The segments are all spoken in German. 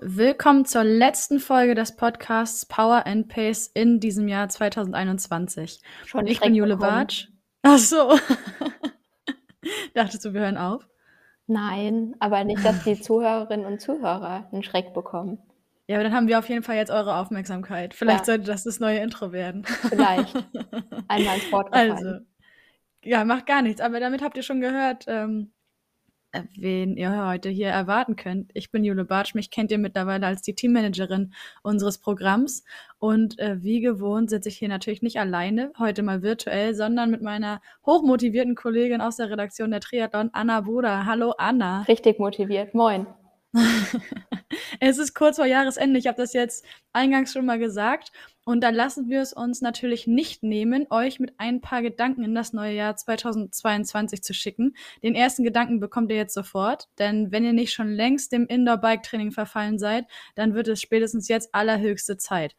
Willkommen zur letzten Folge des Podcasts Power and Pace in diesem Jahr 2021. Schon ich bin Jule bekommen. Bartsch. Ach so. Dachtest du, wir hören auf? Nein, aber nicht, dass die Zuhörerinnen und Zuhörer einen Schreck bekommen. Ja, aber dann haben wir auf jeden Fall jetzt eure Aufmerksamkeit. Vielleicht Ja. sollte das das neue Intro werden. Vielleicht. Einmal ins Wort gefallen. Also, ja, macht gar nichts. Aber damit habt ihr schon gehört, ähm, äh, wen ihr heute hier erwarten könnt. Ich bin Jule Bartsch. Mich kennt ihr mittlerweile als die Teammanagerin unseres Programms. Und äh, wie gewohnt sitze ich hier natürlich nicht alleine, heute mal virtuell, sondern mit meiner hochmotivierten Kollegin aus der Redaktion der Triathlon, Anna Bruder. Hallo, Anna. Richtig motiviert. Moin. Es ist kurz vor Jahresende. Ich habe das jetzt eingangs schon mal gesagt. Und da lassen wir es uns natürlich nicht nehmen, euch mit ein paar Gedanken in das neue Jahr 2022 zu schicken. Den ersten Gedanken bekommt ihr jetzt sofort, denn wenn ihr nicht schon längst dem Indoor-Bike-Training verfallen seid, dann wird es spätestens jetzt allerhöchste Zeit.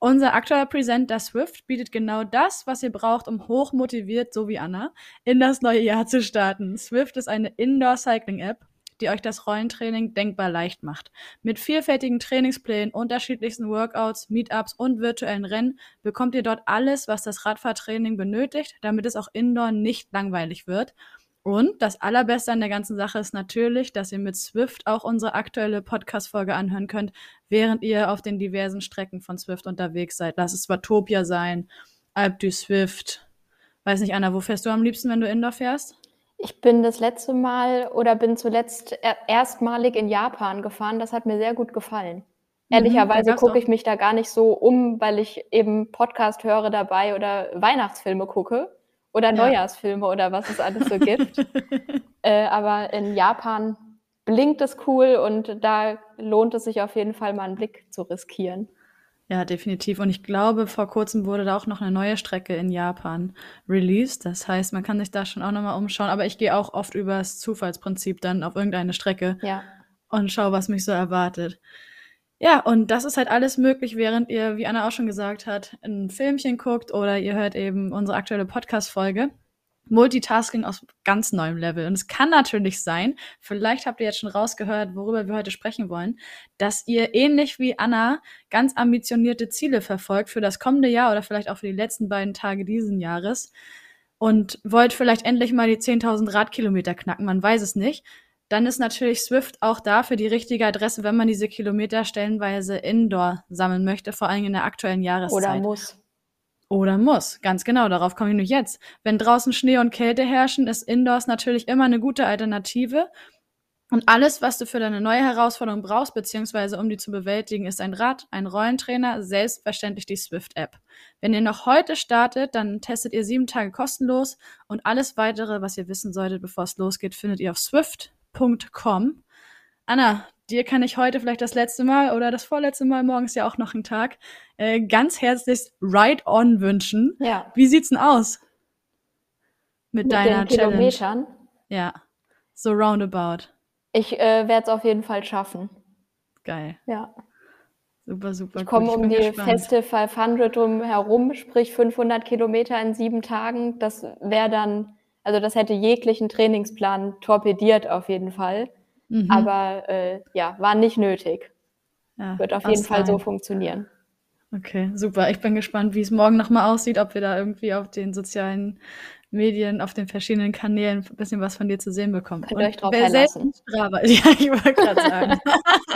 Unser aktueller Presenter Swift bietet genau das, was ihr braucht, um hochmotiviert, so wie Anna, in das neue Jahr zu starten. Swift ist eine Indoor-Cycling-App, die euch das Rollentraining denkbar leicht macht. Mit vielfältigen Trainingsplänen, unterschiedlichsten Workouts, Meetups und virtuellen Rennen bekommt ihr dort alles, was das Radfahrtraining benötigt, damit es auch indoor nicht langweilig wird. Und das Allerbeste an der ganzen Sache ist natürlich, dass ihr mit Swift auch unsere aktuelle Podcast-Folge anhören könnt, während ihr auf den diversen Strecken von Swift unterwegs seid. Lass es Watopia sein, Alp du Swift. Weiß nicht, Anna, wo fährst du am liebsten, wenn du Indoor fährst? Ich bin das letzte Mal oder bin zuletzt er- erstmalig in Japan gefahren. Das hat mir sehr gut gefallen. Mhm, Ehrlicherweise gucke ich mich da gar nicht so um, weil ich eben Podcast höre dabei oder Weihnachtsfilme gucke oder Ja. Neujahrsfilme oder was es alles so gibt. äh, aber in Japan blinkt es cool und da lohnt es sich auf jeden Fall mal einen Blick zu riskieren. Ja, definitiv. Und ich glaube, vor kurzem wurde da auch noch eine neue Strecke in Japan released. Das heißt, man kann sich da schon auch nochmal umschauen. Aber ich gehe auch oft übers Zufallsprinzip dann auf irgendeine Strecke Ja. und schaue, was mich so erwartet. Ja, und das ist halt alles möglich, während ihr, wie Anna auch schon gesagt hat, ein Filmchen guckt oder ihr hört eben unsere aktuelle Podcast-Folge. Multitasking aus ganz neuem Level. Und es kann natürlich sein, vielleicht habt ihr jetzt schon rausgehört, worüber wir heute sprechen wollen, dass ihr ähnlich wie Anna ganz ambitionierte Ziele verfolgt für das kommende Jahr oder vielleicht auch für die letzten beiden Tage diesen Jahres und wollt vielleicht endlich mal die 10.000 Radkilometer knacken, man weiß es nicht. Dann ist natürlich Swift auch dafür die richtige Adresse, wenn man diese Kilometer stellenweise indoor sammeln möchte, vor allem in der aktuellen Jahreszeit. Oder muss. Oder muss, ganz genau, darauf komme ich nur jetzt. Wenn draußen Schnee und Kälte herrschen, ist Indoors natürlich immer eine gute Alternative. Und alles, was du für deine neue Herausforderung brauchst, beziehungsweise um die zu bewältigen, ist ein Rad, ein Rollentrainer, selbstverständlich die Swift-App. Wenn ihr noch heute startet, dann testet ihr sieben Tage kostenlos und alles weitere, was ihr wissen solltet, bevor es losgeht, findet ihr auf swift.com. Anna, dir kann ich heute vielleicht das letzte Mal oder das vorletzte Mal, morgen ist ja auch noch ein Tag, äh, ganz herzlich Ride On wünschen. Ja. Wie sieht's denn aus? Mit, Mit deiner den Challenge. Kilometern. Ja. So roundabout. Ich äh, werde es auf jeden Fall schaffen. Geil. Ja. Super, super. Ich komme um die gespannt. feste 500 drum herum, sprich 500 Kilometer in sieben Tagen. Das wäre dann, also das hätte jeglichen Trainingsplan torpediert auf jeden Fall. Mhm. Aber äh, ja, war nicht nötig. ja, Wird auf jeden Ast Fall so funktionieren. Okay, super. Ich bin gespannt, wie es morgen nochmal aussieht, ob wir da irgendwie auf den sozialen Medien, auf den verschiedenen Kanälen ein bisschen was von dir zu sehen bekommen. Könnt ihr euch drauf verlassen. Strava, ja, ich wollte gerade sagen.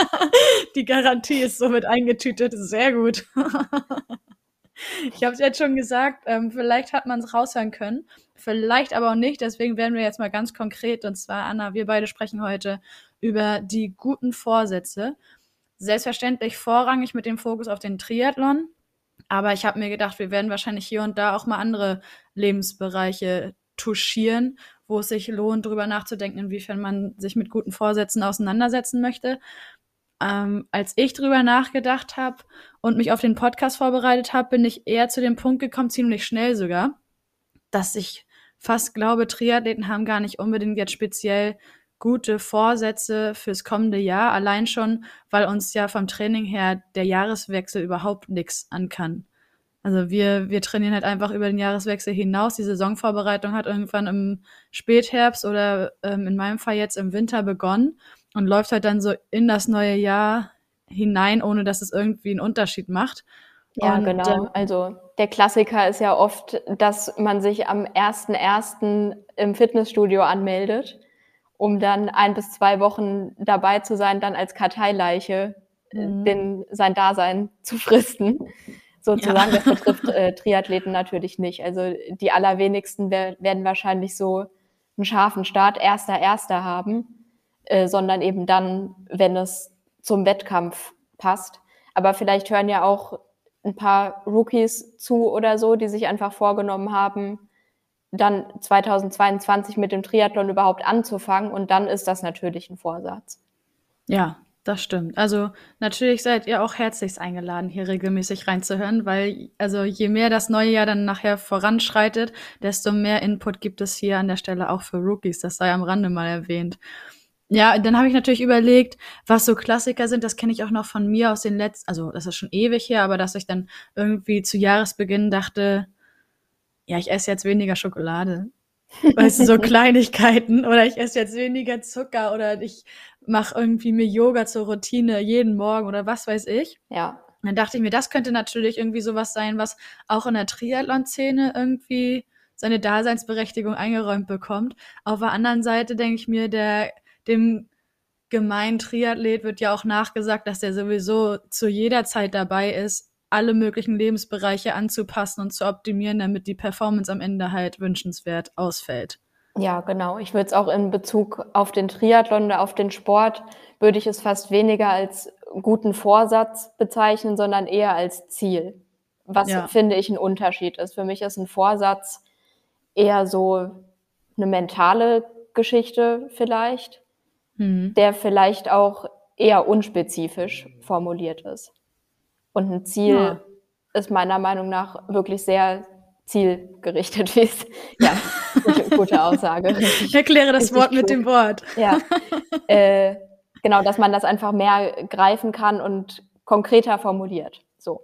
Die Garantie ist somit eingetütet. Sehr gut. Ich habe es jetzt schon gesagt, ähm, vielleicht hat man es raushören können, vielleicht aber auch nicht. Deswegen werden wir jetzt mal ganz konkret. Und zwar, Anna, wir beide sprechen heute über die guten Vorsätze. Selbstverständlich vorrangig mit dem Fokus auf den Triathlon. Aber ich habe mir gedacht, wir werden wahrscheinlich hier und da auch mal andere Lebensbereiche touchieren, wo es sich lohnt, darüber nachzudenken, inwiefern man sich mit guten Vorsätzen auseinandersetzen möchte. Ähm, als ich drüber nachgedacht habe und mich auf den Podcast vorbereitet habe, bin ich eher zu dem Punkt gekommen, ziemlich schnell sogar, dass ich fast glaube, Triathleten haben gar nicht unbedingt jetzt speziell gute Vorsätze fürs kommende Jahr, allein schon, weil uns ja vom Training her der Jahreswechsel überhaupt nichts an kann. Also wir, wir trainieren halt einfach über den Jahreswechsel hinaus. Die Saisonvorbereitung hat irgendwann im Spätherbst oder ähm, in meinem Fall jetzt im Winter begonnen und läuft halt dann so in das neue Jahr hinein, ohne dass es irgendwie einen Unterschied macht. Ja, Und, genau. ähm, Also der Klassiker ist ja oft, dass man sich am 1.1. im Fitnessstudio anmeldet, um dann ein bis zwei Wochen dabei zu sein, dann als Karteileiche äh, Mhm. den, sein Dasein zu fristen. Sozusagen, das betrifft äh, Triathleten natürlich nicht. Also die allerwenigsten wer werden wahrscheinlich so einen scharfen Start, erster, erster haben, äh, sondern eben dann, wenn es zum Wettkampf passt. Aber vielleicht hören ja auch ein paar Rookies zu oder so, die sich einfach vorgenommen haben, dann 2022 mit dem Triathlon überhaupt anzufangen. Und dann ist das natürlich ein Vorsatz. Ja, das stimmt. Also natürlich seid ihr auch herzlichst eingeladen, hier regelmäßig reinzuhören, weil also je mehr das neue Jahr dann nachher voranschreitet, desto mehr Input gibt es hier an der Stelle auch für Rookies. Das sei am Rande mal erwähnt. Ja, dann habe ich natürlich überlegt, was so Klassiker sind. Das kenne ich auch noch von mir aus den letzten, also das ist schon ewig her, aber dass ich dann irgendwie zu Jahresbeginn dachte, ja, ich esse jetzt weniger Schokolade. Weißt du, so Kleinigkeiten oder ich esse jetzt weniger Zucker oder ich mache irgendwie mir Yoga zur Routine jeden Morgen oder was weiß ich. Ja, Dann dachte ich mir, das könnte natürlich irgendwie sowas sein, was auch in der Triathlon-Szene irgendwie seine Daseinsberechtigung eingeräumt bekommt. Auf der anderen Seite denke ich mir, der, dem gemeinen Triathlet wird ja auch nachgesagt, dass er sowieso zu jeder Zeit dabei ist, alle möglichen Lebensbereiche anzupassen und zu optimieren, damit die Performance am Ende halt wünschenswert ausfällt. ja, genau. Ich würde es auch in Bezug auf den Triathlon oder auf den Sport, würde ich es fast weniger als guten Vorsatz bezeichnen, sondern eher als Ziel. Was, Ja. finde ich, ein Unterschied ist. Für mich ist ein Vorsatz eher so eine mentale Geschichte vielleicht, Hm. der vielleicht auch eher unspezifisch formuliert ist. Und ein Ziel Ja. ist meiner Meinung nach wirklich sehr zielgerichtet, wie es, ja, gute, gute Aussage. Ich erkläre das Wort mit klug. dem Wort. Ja, äh, genau, dass man das einfach mehr greifen kann und konkreter formuliert. So.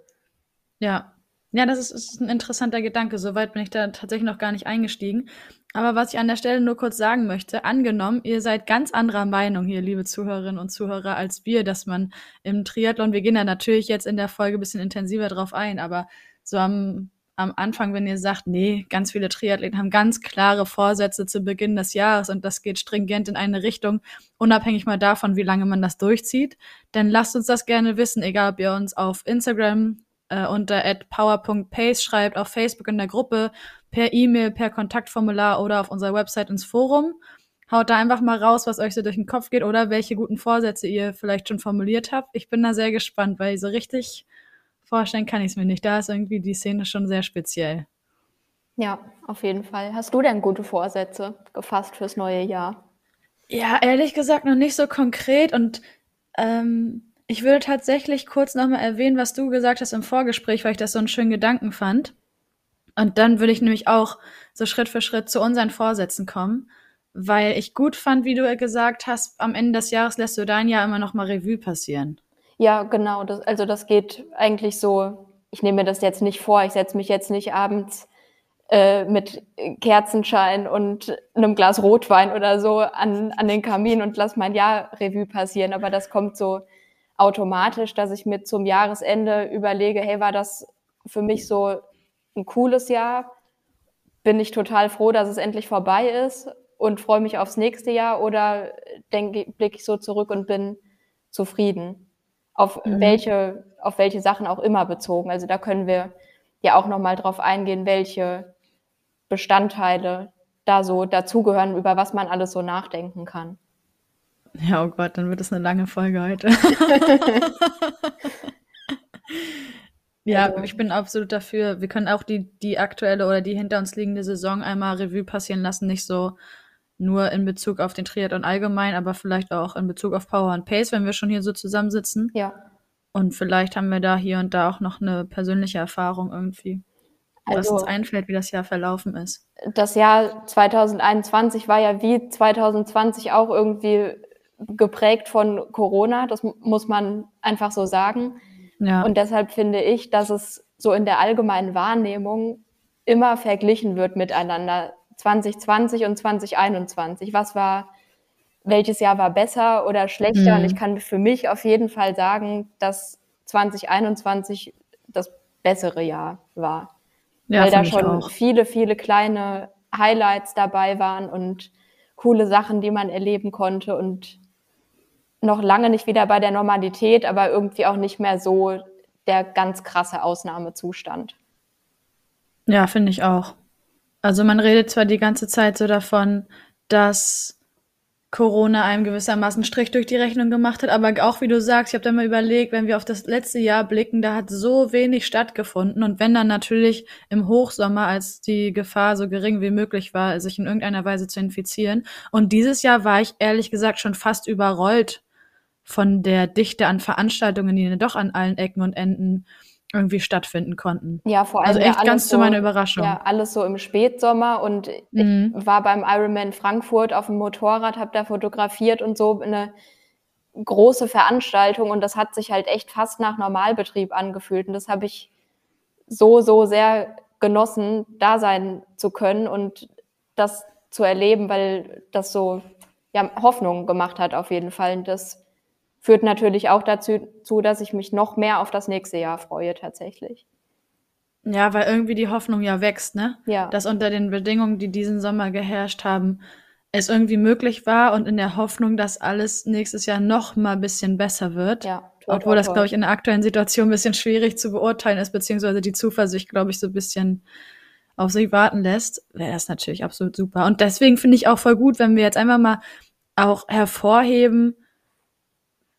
Ja. Ja, das ist, ist ein interessanter Gedanke. Soweit bin ich da tatsächlich noch gar nicht eingestiegen. Aber was ich an der Stelle nur kurz sagen möchte, angenommen, ihr seid ganz anderer Meinung hier, liebe Zuhörerinnen und Zuhörer, als wir, dass man im Triathlon, wir gehen da natürlich jetzt in der Folge bisschen intensiver drauf ein, aber so am, am Anfang, wenn ihr sagt, nee, ganz viele Triathleten haben ganz klare Vorsätze zu Beginn des Jahres und das geht stringent in eine Richtung, unabhängig mal davon, wie lange man das durchzieht, dann lasst uns das gerne wissen, egal ob ihr uns auf Instagram äh, unter power.pace schreibt, auf Facebook in der Gruppe, per E-Mail, per Kontaktformular oder auf unserer Website ins Forum. Haut da einfach mal raus, was euch so durch den Kopf geht oder welche guten Vorsätze ihr vielleicht schon formuliert habt. Ich bin da sehr gespannt, weil so richtig vorstellen kann ich es mir nicht. Da ist irgendwie die Szene schon sehr speziell. Ja, auf jeden Fall. Hast du denn gute Vorsätze gefasst fürs neue Jahr? Ja, ehrlich gesagt noch nicht so konkret und ähm, ich würde tatsächlich kurz nochmal erwähnen, was du gesagt hast im Vorgespräch, weil ich das so einen schönen Gedanken fand. Und dann würde ich nämlich auch so Schritt für Schritt zu unseren Vorsätzen kommen, weil ich gut fand, wie du gesagt hast, am Ende des Jahres lässt du dein Jahr immer noch mal Revue passieren. Ja, genau. Das, also das geht eigentlich so. Ich nehme mir das jetzt nicht vor. Ich setze mich jetzt nicht abends äh, mit Kerzenschein und einem Glas Rotwein oder so an, an den Kamin und lass mein Jahr Revue passieren. Aber das kommt so automatisch, dass ich mir zum Jahresende überlege, hey, war das für mich so ein cooles Jahr? bin ich total froh, dass es endlich vorbei ist und freue mich aufs nächste Jahr oder denke, blicke ich so zurück und bin zufrieden. Auf Mhm. welche, auf welche Sachen auch immer bezogen. Also da können wir ja auch nochmal drauf eingehen, welche Bestandteile da so dazugehören, über was man alles so nachdenken kann. Ja, oh Gott, dann wird es eine lange Folge heute. Ja, Also- ich bin absolut dafür. Wir können auch die, die aktuelle oder die hinter uns liegende Saison einmal Revue passieren lassen. Nicht so nur in Bezug auf den Triathlon allgemein, aber vielleicht auch in Bezug auf Power und Pace, wenn wir schon hier so zusammensitzen. Ja. Und vielleicht haben wir da hier und da auch noch eine persönliche Erfahrung irgendwie, was Also- uns einfällt, wie das Jahr verlaufen ist. das Jahr 2021 war ja wie 2020 auch irgendwie geprägt von Corona. Das mu- muss man einfach so sagen. Ja, Und deshalb finde ich, dass es so in der allgemeinen Wahrnehmung immer verglichen wird miteinander. 2020 und 2021. Was war, welches Jahr war besser oder schlechter? Mhm. Und ich kann für mich auf jeden Fall sagen, dass 2021 das bessere Jahr war ja weil da schon viele, viele kleine Highlights dabei waren und coole Sachen, die man erleben konnte und noch lange nicht wieder bei der Normalität, aber irgendwie auch nicht mehr so der ganz krasse Ausnahmezustand. Ja, finde ich auch. Also man redet zwar die ganze Zeit so davon, dass Corona einem gewissermaßen Strich durch die Rechnung gemacht hat, aber auch wie du sagst, ich habe da mal überlegt, wenn wir auf das letzte Jahr blicken, da hat so wenig stattgefunden und wenn dann natürlich im Hochsommer, als die Gefahr so gering wie möglich war, sich in irgendeiner Weise zu infizieren. Und dieses Jahr war ich ehrlich gesagt schon fast überrollt von der Dichte an Veranstaltungen, die dann doch an allen Ecken und Enden irgendwie stattfinden konnten. Ja, vor allem Also ja echt alles ganz zu so, meiner Überraschung. Ja, alles so im Spätsommer und Mhm. ich war beim Ironman Frankfurt auf dem Motorrad, habe da fotografiert und so eine große Veranstaltung und das hat sich halt echt fast nach Normalbetrieb angefühlt und das habe ich so, so sehr genossen, da sein zu können und das zu erleben, weil das so ja, Hoffnung gemacht hat auf jeden Fall. Und das führt natürlich auch dazu, zu, dass ich mich noch mehr auf das nächste Jahr freue tatsächlich. Ja, weil irgendwie die Hoffnung ja wächst, ne? Ja. Dass unter den Bedingungen, die diesen Sommer geherrscht haben, es irgendwie möglich war und in der Hoffnung, dass alles nächstes Jahr noch mal ein bisschen besser wird. Ja, toi, Obwohl toi, das, glaube ich, in der aktuellen Situation ein bisschen schwierig zu beurteilen ist, beziehungsweise die Zuversicht, glaube ich, so ein bisschen auf sich warten lässt, wäre das natürlich absolut super. Und deswegen finde ich auch voll gut, wenn wir jetzt einfach mal auch hervorheben,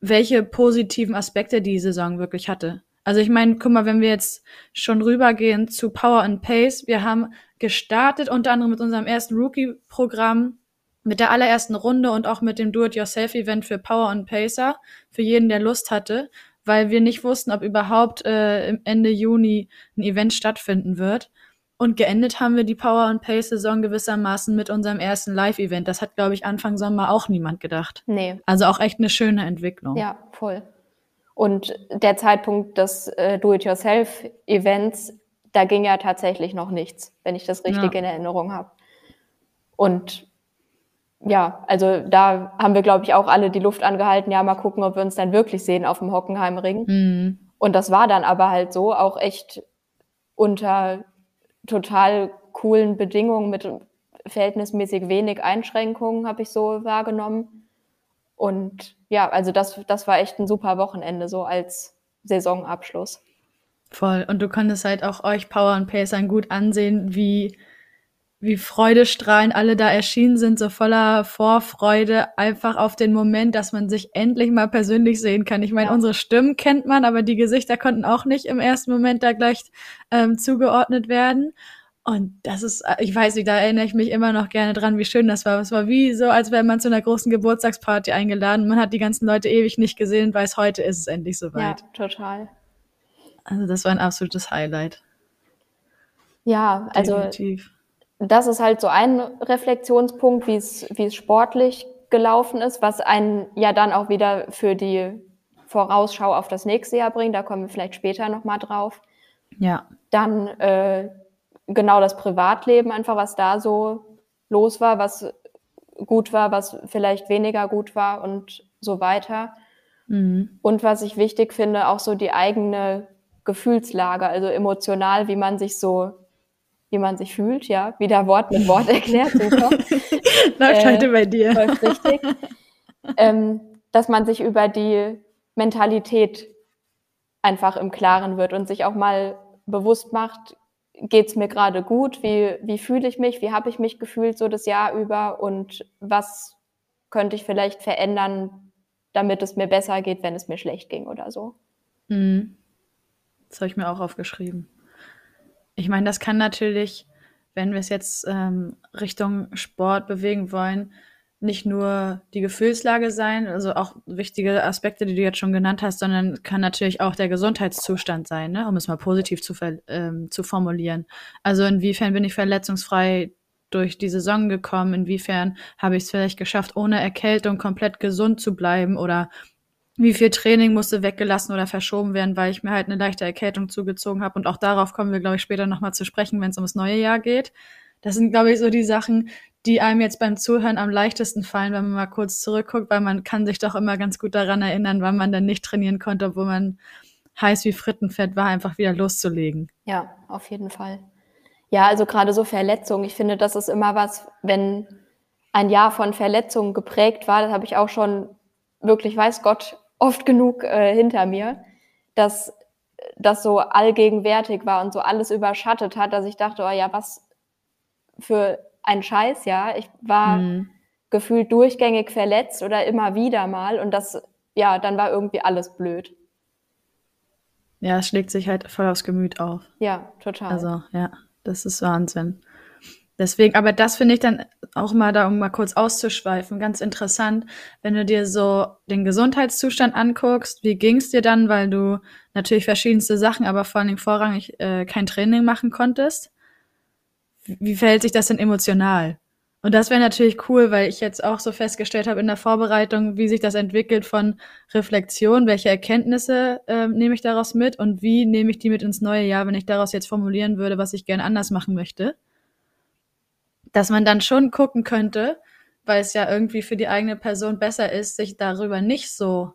welche positiven Aspekte die Saison wirklich hatte. Also ich meine, guck mal, wenn wir jetzt schon rübergehen zu Power and Pace, wir haben gestartet unter anderem mit unserem ersten Rookie-Programm, mit der allerersten Runde und auch mit dem Do-it-yourself-Event für Power and Pacer, für jeden, der Lust hatte, weil wir nicht wussten, ob überhaupt äh, Ende Juni ein Event stattfinden wird. Und geendet haben wir die Power and Pace Saison gewissermaßen mit unserem ersten Live-Event. Das hat, glaube ich, Anfang Sommer auch niemand gedacht. Nee, Also auch echt eine schöne Entwicklung. ja, voll. Und der Zeitpunkt des äh, Do-it-yourself-Events, da ging ja tatsächlich noch nichts, wenn ich das richtig Ja. in Erinnerung habe. Und ja, also da haben wir, glaube ich, auch alle die Luft angehalten, ja, mal gucken, ob wir uns dann wirklich sehen auf dem Hockenheimring. Mhm. Und das war dann aber halt so, auch echt unter total coolen Bedingungen mit verhältnismäßig wenig Einschränkungen, habe ich so wahrgenommen. Und ja, also das, das war echt ein super Wochenende, so als Saisonabschluss. Voll. Und du konntest halt auch euch Power und Pacern gut ansehen, wie, wie freudestrahlend alle da erschienen sind, so voller Vorfreude, einfach auf den Moment, dass man sich endlich mal persönlich sehen kann. Ich meine, Ja. unsere Stimmen kennt man, aber die Gesichter konnten auch nicht im ersten Moment da gleich ähm, zugeordnet werden. Und das ist, ich weiß nicht, da erinnere ich mich immer noch gerne dran, wie schön das war. Es war wie so, als wäre man zu einer großen Geburtstagsparty eingeladen. Man hat die ganzen Leute ewig nicht gesehen und weiß, heute ist es endlich Ja, soweit. total. Also das war ein absolutes Highlight. Ja, also Definitiv. Das ist halt so ein Reflexionspunkt, wie es, wie es sportlich gelaufen ist, was einen ja dann auch wieder für die Vorausschau auf das nächste Jahr bringt. Da kommen wir vielleicht später nochmal drauf. Ja. Dann äh, genau das Privatleben, einfach was da so los war, was gut war, was vielleicht weniger gut war und so weiter. Mhm. Und was ich wichtig finde, auch so die eigene Gefühlslage, also emotional, wie man sich so wie man sich fühlt, ja, wieder Wort mit Wort erklärt, super. Läuft heute bei dir. Läuft richtig. ähm, dass man sich über die Mentalität einfach im Klaren wird und sich auch mal bewusst macht, geht's mir gerade gut, wie, wie fühle ich mich, wie habe ich mich gefühlt so das Jahr über und was könnte ich vielleicht verändern, damit es mir besser geht, wenn es mir schlecht ging oder so. Mhm. Das habe ich mir auch aufgeschrieben. Ich meine, das kann natürlich, wenn wir es jetzt ähm, Richtung Sport bewegen wollen, nicht nur die Gefühlslage sein, also auch wichtige Aspekte, die du jetzt schon genannt hast, sondern kann natürlich auch der Gesundheitszustand sein, ne? um es mal positiv zu, ähm, zu formulieren. Also inwiefern bin ich verletzungsfrei durch die Saison gekommen, inwiefern habe ich es vielleicht geschafft, ohne Erkältung komplett gesund zu bleiben oder wie viel Training musste weggelassen oder verschoben werden, weil ich mir halt eine leichte Erkältung zugezogen habe. Und auch darauf kommen wir, glaube ich, später nochmal zu sprechen, wenn es ums neue Jahr geht. Das sind, glaube ich, so die Sachen, die einem jetzt beim Zuhören am leichtesten fallen, wenn man mal kurz zurückguckt, weil man kann sich doch immer ganz gut daran erinnern, wann man dann nicht trainieren konnte, obwohl man heiß wie Frittenfett war, einfach wieder loszulegen. Ja, auf jeden Fall. Ja, also gerade so Verletzungen. Ich finde, das ist immer was, wenn ein Jahr von Verletzungen geprägt war, das habe ich auch schon wirklich, weiß Gott, oft genug äh, hinter mir, dass das so allgegenwärtig war und so alles überschattet hat, dass ich dachte, oh ja, was für ein Scheiß, ja. Ich war mhm. gefühlt durchgängig verletzt oder immer wieder mal und das, ja, dann war irgendwie alles blöd. Ja, es schlägt sich halt voll aufs Gemüt auf. Ja, total. Also, ja, das ist Wahnsinn. Deswegen, aber das finde ich dann auch mal da, um mal kurz auszuschweifen, ganz interessant, wenn du dir so den Gesundheitszustand anguckst, wie ging es dir dann, weil du natürlich verschiedenste Sachen, aber vor Dingen vorrangig äh, kein Training machen konntest wie verhält sich das denn emotional? Und das wäre natürlich cool, weil ich jetzt auch so festgestellt habe in der Vorbereitung, wie sich das entwickelt von Reflexion, welche Erkenntnisse äh, nehme ich daraus mit und wie nehme ich die mit ins neue Jahr, wenn ich daraus jetzt formulieren würde, was ich gerne anders machen möchte. Dass man dann schon gucken könnte, weil es ja irgendwie für die eigene Person besser ist, sich darüber nicht so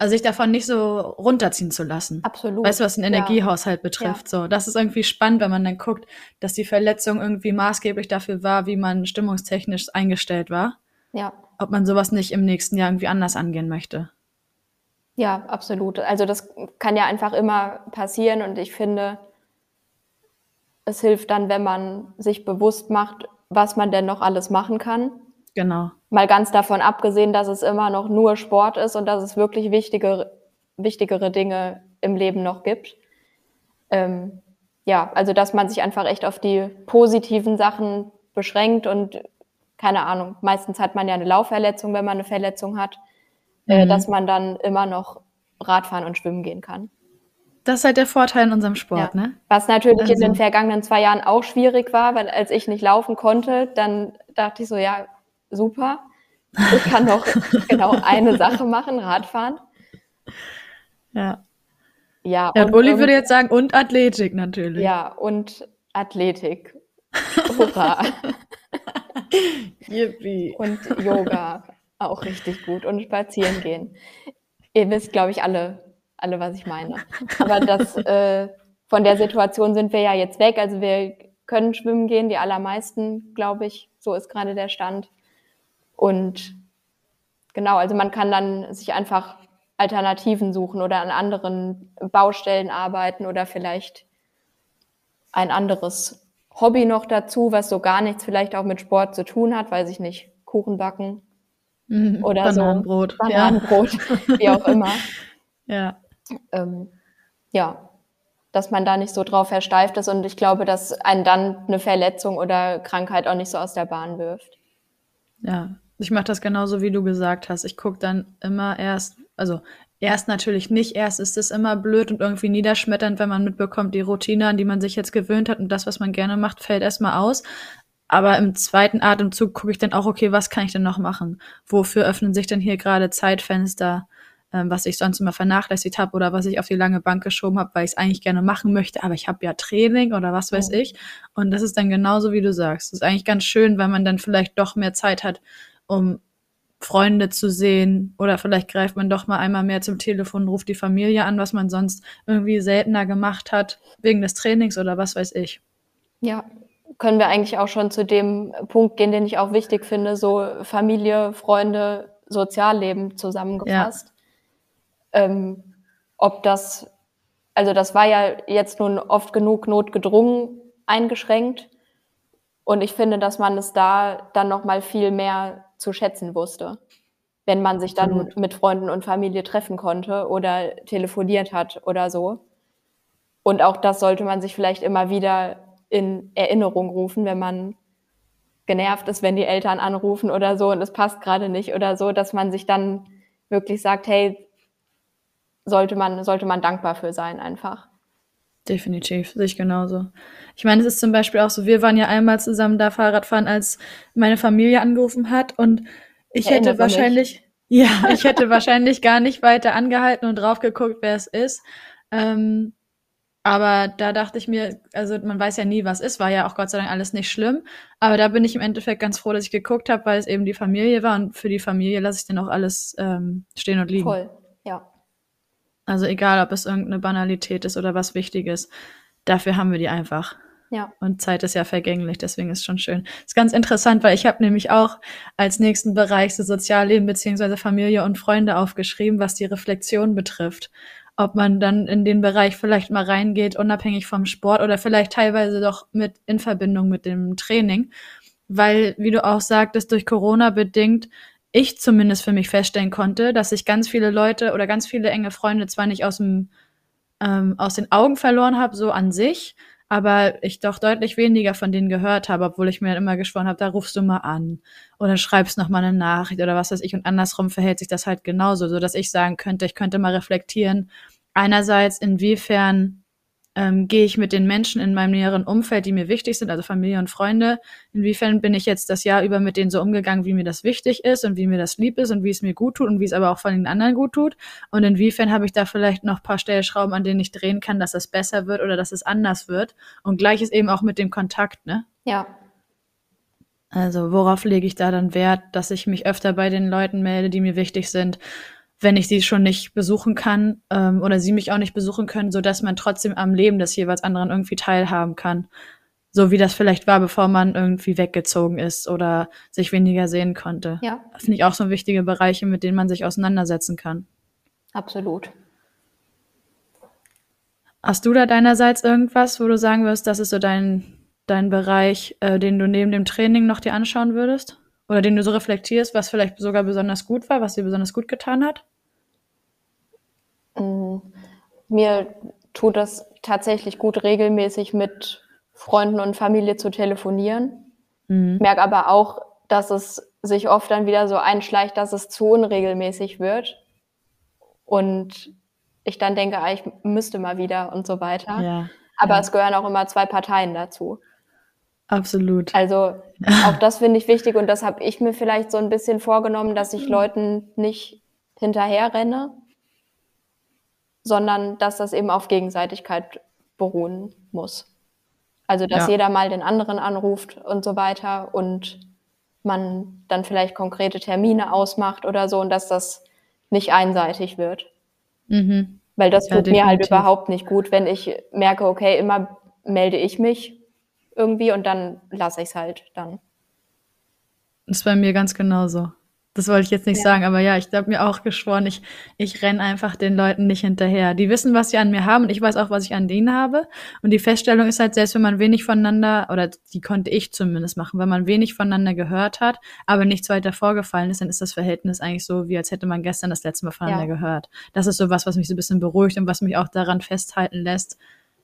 also sich davon nicht so runterziehen zu lassen. Absolut. Weißt du, was den Energiehaushalt ja. betrifft? Ja. So, das ist irgendwie spannend, wenn man dann guckt, dass die Verletzung irgendwie maßgeblich dafür war, wie man stimmungstechnisch eingestellt war. Ja. Ob man sowas nicht im nächsten Jahr irgendwie anders angehen möchte. Ja, absolut. Also das kann ja einfach immer passieren und ich finde, es hilft dann, wenn man sich bewusst macht, was man denn noch alles machen kann. Genau. Mal ganz davon abgesehen, dass es immer noch nur Sport ist und dass es wirklich wichtigere, wichtigere Dinge im Leben noch gibt. Ähm, ja, also dass man sich einfach echt auf die positiven Sachen beschränkt und keine Ahnung, meistens hat man ja eine Laufverletzung, wenn man eine Verletzung hat, äh, mhm. äh, dass man dann immer noch Radfahren und Schwimmen gehen kann. Das ist halt der Vorteil in unserem Sport, ja. ne? Was natürlich also. in den vergangenen zwei Jahren auch schwierig war, weil als ich nicht laufen konnte, dann dachte ich so, ja, super. Ich kann noch genau eine Sache machen, Radfahren. Ja. Ja, ja und, Uli würde jetzt sagen, und Athletik natürlich. Ja, und Athletik. Hurra. Yippie. Und Yoga, auch richtig gut. Und spazieren gehen. Ihr wisst, glaube ich, alle, alle, was ich meine. Aber das, äh, von der Situation sind wir ja jetzt weg. Also wir können schwimmen gehen, die allermeisten, glaube ich. So ist gerade der Stand. Und genau, also man kann dann sich einfach Alternativen suchen oder an anderen Baustellen arbeiten oder vielleicht ein anderes Hobby noch dazu, was so gar nichts vielleicht auch mit Sport zu tun hat, weiß ich nicht, Kuchen backen mhm, oder Bananenbrot, so. Bananenbrot, ja. wie auch immer. Ja. Ähm, ja, dass man da nicht so drauf versteift ist und ich glaube, dass einen dann eine Verletzung oder Krankheit auch nicht so aus der Bahn wirft. Ja, ich mache das genauso, wie du gesagt hast. Ich gucke dann immer erst, also erst natürlich nicht, erst ist es immer blöd und irgendwie niederschmetternd, wenn man mitbekommt, die Routine, an die man sich jetzt gewöhnt hat und das, was man gerne macht, fällt erstmal aus. Aber im zweiten Atemzug gucke ich dann auch, okay, was kann ich denn noch machen? Wofür öffnen sich denn hier gerade Zeitfenster, ähm, was ich sonst immer vernachlässigt habe oder was ich auf die lange Bank geschoben habe, weil ich es eigentlich gerne machen möchte, aber ich habe ja Training oder was weiß ich. Und das ist dann genauso, wie du sagst. Das ist eigentlich ganz schön, weil man dann vielleicht doch mehr Zeit hat, um Freunde zu sehen oder vielleicht greift man doch mal einmal mehr zum Telefon, ruft die Familie an, was man sonst irgendwie seltener gemacht hat, wegen des Trainings oder was weiß ich. Ja, können wir eigentlich auch schon zu dem Punkt gehen, den ich auch wichtig finde, so Familie, Freunde, Sozialleben zusammengefasst. Ja. Ähm, ob das, also das war ja jetzt nun oft genug notgedrungen eingeschränkt. Und ich finde, dass man es da dann noch mal viel mehr zu schätzen wusste, wenn man sich dann Absolut. mit Freunden und Familie treffen konnte oder telefoniert hat oder so. Und auch das sollte man sich vielleicht immer wieder in Erinnerung rufen, wenn man genervt ist, wenn die Eltern anrufen oder so und es passt gerade nicht oder so, dass man sich dann wirklich sagt, hey, sollte man, sollte man dankbar für sein einfach. Definitiv, sehe ich genauso. Ich meine, es ist zum Beispiel auch so, wir waren ja einmal zusammen da Fahrradfahren, als meine Familie angerufen hat und ich hätte wahrscheinlich, mich. ja, ich hätte wahrscheinlich gar nicht weiter angehalten und drauf geguckt, wer es ist. Ähm, aber da dachte ich mir, also man weiß ja nie, was ist, war ja auch Gott sei Dank alles nicht schlimm. Aber da bin ich im Endeffekt ganz froh, dass ich geguckt habe, weil es eben die Familie war und für die Familie lasse ich dann auch alles ähm, stehen und liegen. Voll. Also egal, ob es irgendeine Banalität ist oder was Wichtiges, dafür haben wir die einfach. Ja. Und Zeit ist ja vergänglich, deswegen ist es schon schön. Ist ganz interessant, weil ich habe nämlich auch als nächsten Bereich so Sozialleben beziehungsweise Familie und Freunde aufgeschrieben, was die Reflexion betrifft ob man dann in den Bereich vielleicht mal reingeht, unabhängig vom Sport oder vielleicht teilweise doch mit in Verbindung mit dem Training. Weil, wie du auch sagtest, durch Corona bedingt, ich zumindest für mich feststellen konnte, dass ich ganz viele Leute oder ganz viele enge Freunde zwar nicht aus dem ähm, aus den Augen verloren habe, so an sich, aber ich doch deutlich weniger von denen gehört habe, obwohl ich mir immer geschworen habe, da rufst du mal an oder schreibst noch mal eine Nachricht oder was weiß ich. Und andersrum verhält sich das halt genauso, so dass ich sagen könnte, ich könnte mal reflektieren, einerseits inwiefern ähm, gehe ich mit den Menschen in meinem näheren Umfeld, die mir wichtig sind, also Familie und Freunde, inwiefern bin ich jetzt das Jahr über mit denen so umgegangen, wie mir das wichtig ist und wie mir das lieb ist und wie es mir gut tut und wie es aber auch von den anderen gut tut und inwiefern habe ich da vielleicht noch paar Stellschrauben, an denen ich drehen kann, dass es besser wird oder dass es anders wird und gleiches eben auch mit dem Kontakt, ne? Ja. Also worauf lege ich da dann Wert, dass ich mich öfter bei den Leuten melde, die mir wichtig sind wenn ich sie schon nicht besuchen kann ähm, oder sie mich auch nicht besuchen können, so dass man trotzdem am Leben des jeweils anderen irgendwie teilhaben kann. So wie das vielleicht war, bevor man irgendwie weggezogen ist oder sich weniger sehen konnte. Ja. Das finde ich auch so wichtige Bereiche, mit denen man sich auseinandersetzen kann. Absolut. Hast du da deinerseits irgendwas, wo du sagen wirst, das ist so dein, dein Bereich, äh, den du neben dem Training noch dir anschauen würdest? Oder den du so reflektierst, was vielleicht sogar besonders gut war, was dir besonders gut getan hat? Mm, mir tut das tatsächlich gut, regelmäßig mit Freunden und Familie zu telefonieren. Mhm. Merke aber auch, dass es sich oft dann wieder so einschleicht, dass es zu unregelmäßig wird. Und ich dann denke, ah, ich müsste mal wieder und so weiter. Ja, aber ja. es gehören auch immer zwei Parteien dazu. Absolut. Also auch das finde ich wichtig und das habe ich mir vielleicht so ein bisschen vorgenommen, dass ich Leuten nicht hinterher renne, sondern dass das eben auf Gegenseitigkeit beruhen muss. Also dass ja. jeder mal den anderen anruft und so weiter und man dann vielleicht konkrete Termine ausmacht oder so und dass das nicht einseitig wird. Mhm. Weil das ja, tut definitiv. mir halt überhaupt nicht gut, wenn ich merke, okay, immer melde ich mich irgendwie und dann lasse ich es halt dann. Das ist bei mir ganz genauso. Das wollte ich jetzt nicht ja. sagen, aber ja, ich habe mir auch geschworen, ich, ich renne einfach den Leuten nicht hinterher. Die wissen, was sie an mir haben und ich weiß auch, was ich an denen habe. Und die Feststellung ist halt, selbst wenn man wenig voneinander, oder die konnte ich zumindest machen, wenn man wenig voneinander gehört hat, aber nichts weiter vorgefallen ist, dann ist das Verhältnis eigentlich so, wie als hätte man gestern das letzte Mal voneinander ja. gehört. Das ist so was, was mich so ein bisschen beruhigt und was mich auch daran festhalten lässt,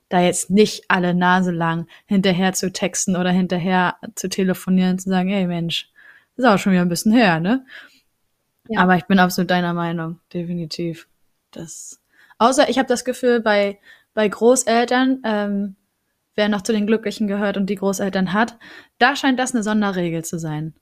da jetzt nicht alle Nase lang hinterher zu texten oder hinterher zu telefonieren, zu sagen, hey Mensch, ist auch schon wieder ein bisschen her, ne? Ja. Aber ich bin absolut deiner Meinung, definitiv. Das, außer ich habe das Gefühl, bei, bei Großeltern, ähm, wer noch zu den Glücklichen gehört und die Großeltern hat, da scheint das eine Sonderregel zu sein.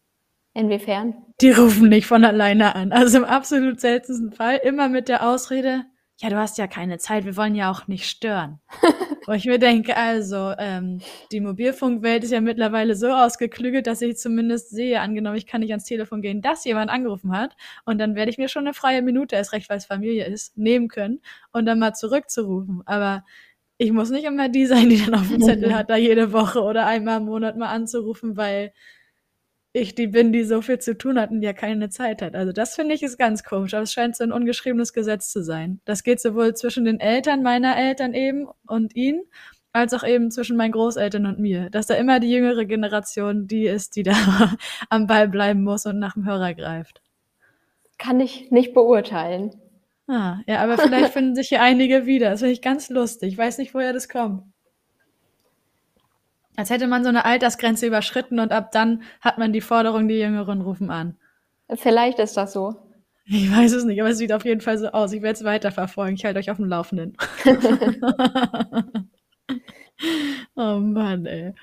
Inwiefern? Die rufen nicht von alleine an. Also im absolut seltensten Fall immer mit der Ausrede, ja, du hast ja keine Zeit, wir wollen ja auch nicht stören. Wo ich mir denke, also, ähm, die Mobilfunkwelt ist ja mittlerweile so ausgeklügelt, dass ich zumindest sehe, angenommen, ich kann nicht ans Telefon gehen, dass jemand angerufen hat. Und dann werde ich mir schon eine freie Minute, erst recht, weil es Familie ist, nehmen können und dann mal zurückzurufen. Aber ich muss nicht immer die sein, die dann auf dem Zettel hat, da jede Woche oder einmal im Monat mal anzurufen, weil ich die bin, die so viel zu tun hat und ja keine Zeit hat. Also das finde ich ist ganz komisch, aber es scheint so ein ungeschriebenes Gesetz zu sein. Das geht sowohl zwischen den Eltern meiner Eltern eben und ihnen, als auch eben zwischen meinen Großeltern und mir. Dass da immer die jüngere Generation die ist, die da am Ball bleiben muss und nach dem Hörer greift. Kann ich nicht beurteilen. Ah, ja, aber vielleicht finden sich hier einige wieder. Das finde ich ganz lustig. Ich weiß nicht, woher das kommt. Als hätte man so eine Altersgrenze überschritten und ab dann hat man die Forderung, die Jüngeren rufen an. Vielleicht ist das so. Ich weiß es nicht, aber es sieht auf jeden Fall so aus. Ich werde es weiterverfolgen. Ich halte euch auf dem Laufenden. oh Mann, ey.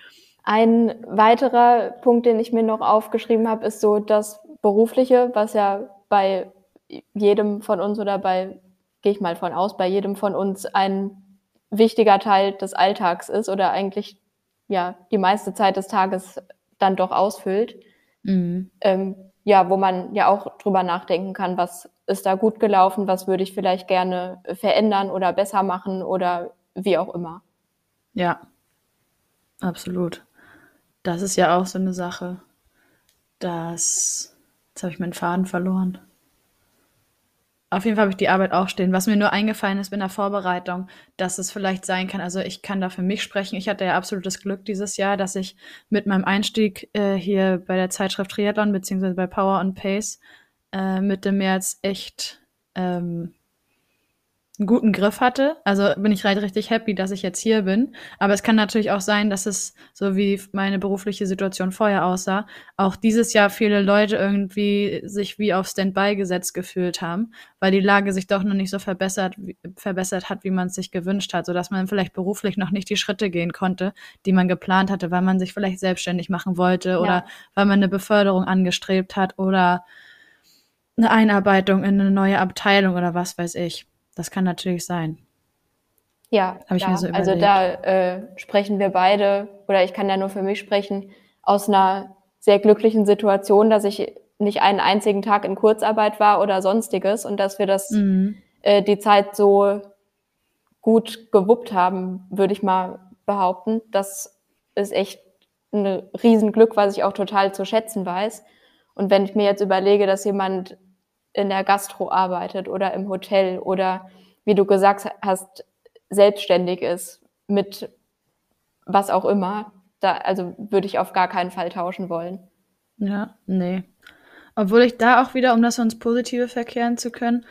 Ein weiterer Punkt, den ich mir noch aufgeschrieben habe, ist so das Berufliche, was ja bei jedem von uns oder bei, gehe ich mal von aus, bei jedem von uns ein wichtiger Teil des Alltags ist oder eigentlich ja die meiste Zeit des Tages dann doch ausfüllt. Mhm. Ähm, ja, wo man ja auch drüber nachdenken kann, was ist da gut gelaufen, was würde ich vielleicht gerne verändern oder besser machen oder wie auch immer. Ja, absolut. Das ist ja auch so eine Sache, dass, jetzt habe ich meinen Faden verloren. Auf jeden Fall habe ich die Arbeit auch stehen. Was mir nur eingefallen ist in der Vorbereitung, dass es vielleicht sein kann, also ich kann da für mich sprechen. Ich hatte ja absolutes Glück dieses Jahr, dass ich mit meinem Einstieg äh, hier bei der Zeitschrift Triathlon beziehungsweise bei Power on Pace äh, Mitte März echt ähm, einen guten Griff hatte. Also bin ich halt richtig happy, dass ich jetzt hier bin. Aber es kann natürlich auch sein, dass es, so wie meine berufliche Situation vorher aussah, auch dieses Jahr viele Leute irgendwie sich wie auf Standby gesetzt gefühlt haben, weil die Lage sich doch noch nicht so verbessert, verbessert hat, wie man es sich gewünscht hat, sodass man vielleicht beruflich noch nicht die Schritte gehen konnte, die man geplant hatte, weil man sich vielleicht selbstständig machen wollte oder ja. weil man eine Beförderung angestrebt hat oder eine Einarbeitung in eine neue Abteilung oder was weiß ich. Das kann natürlich sein. Ja, Hab ich ja. mir so also da äh, sprechen wir beide, oder ich kann ja nur für mich sprechen, aus einer sehr glücklichen Situation, dass ich nicht einen einzigen Tag in Kurzarbeit war oder sonstiges und dass wir das mhm. äh, die Zeit so gut gewuppt haben, würde ich mal behaupten. Das ist echt ein Riesenglück, was ich auch total zu schätzen weiß. Und wenn ich mir jetzt überlege, dass jemand in der Gastro arbeitet oder im Hotel oder wie du gesagt hast, selbstständig ist mit was auch immer, da, also würde ich auf gar keinen Fall tauschen wollen. Ja, nee. Obwohl ich da auch wieder, um das ins Positive verkehren zu können,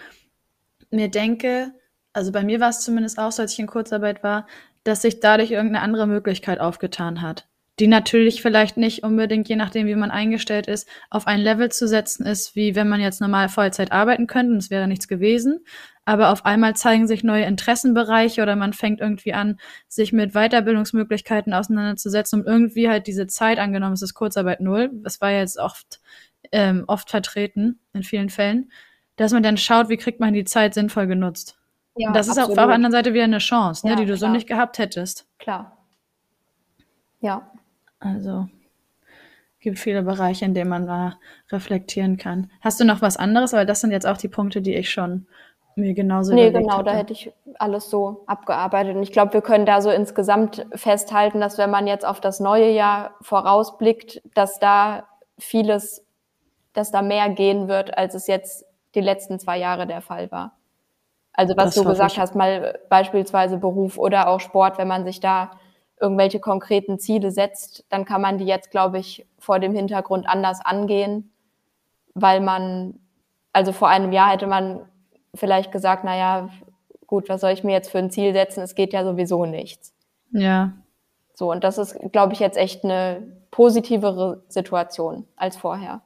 mir denke, also bei mir war es zumindest auch als ich in Kurzarbeit war, dass sich dadurch irgendeine andere Möglichkeit aufgetan hat die natürlich vielleicht nicht unbedingt, je nachdem, wie man eingestellt ist, auf ein Level zu setzen ist, wie wenn man jetzt normal Vollzeit arbeiten könnte, und es wäre nichts gewesen. Aber auf einmal zeigen sich neue Interessenbereiche oder man fängt irgendwie an, sich mit Weiterbildungsmöglichkeiten auseinanderzusetzen, um irgendwie halt diese Zeit angenommen, es ist Kurzarbeit null, das war jetzt oft, ähm, oft vertreten in vielen Fällen, dass man dann schaut, wie kriegt man die Zeit sinnvoll genutzt. Ja, und das absolut. ist auch auf der anderen Seite wieder eine Chance, ne, ja, die du klar. so nicht gehabt hättest. Klar. Ja. Also gibt viele Bereiche, in denen man da reflektieren kann. Hast du noch was anderes? Weil das sind jetzt auch die Punkte, die ich schon mir genauso Nee, genau, hatte. da hätte ich alles so abgearbeitet. Und ich glaube, wir können da so insgesamt festhalten, dass wenn man jetzt auf das neue Jahr vorausblickt, dass da vieles, dass da mehr gehen wird, als es jetzt die letzten zwei Jahre der Fall war. Also was das du gesagt ich. hast, mal beispielsweise Beruf oder auch Sport, wenn man sich da irgendwelche konkreten Ziele setzt, dann kann man die jetzt, glaube ich, vor dem Hintergrund anders angehen, weil man, also vor einem Jahr hätte man vielleicht gesagt, na ja, gut, was soll ich mir jetzt für ein Ziel setzen? Es geht ja sowieso nichts. Ja. So, und das ist, glaube ich, jetzt echt eine positivere Situation als vorher.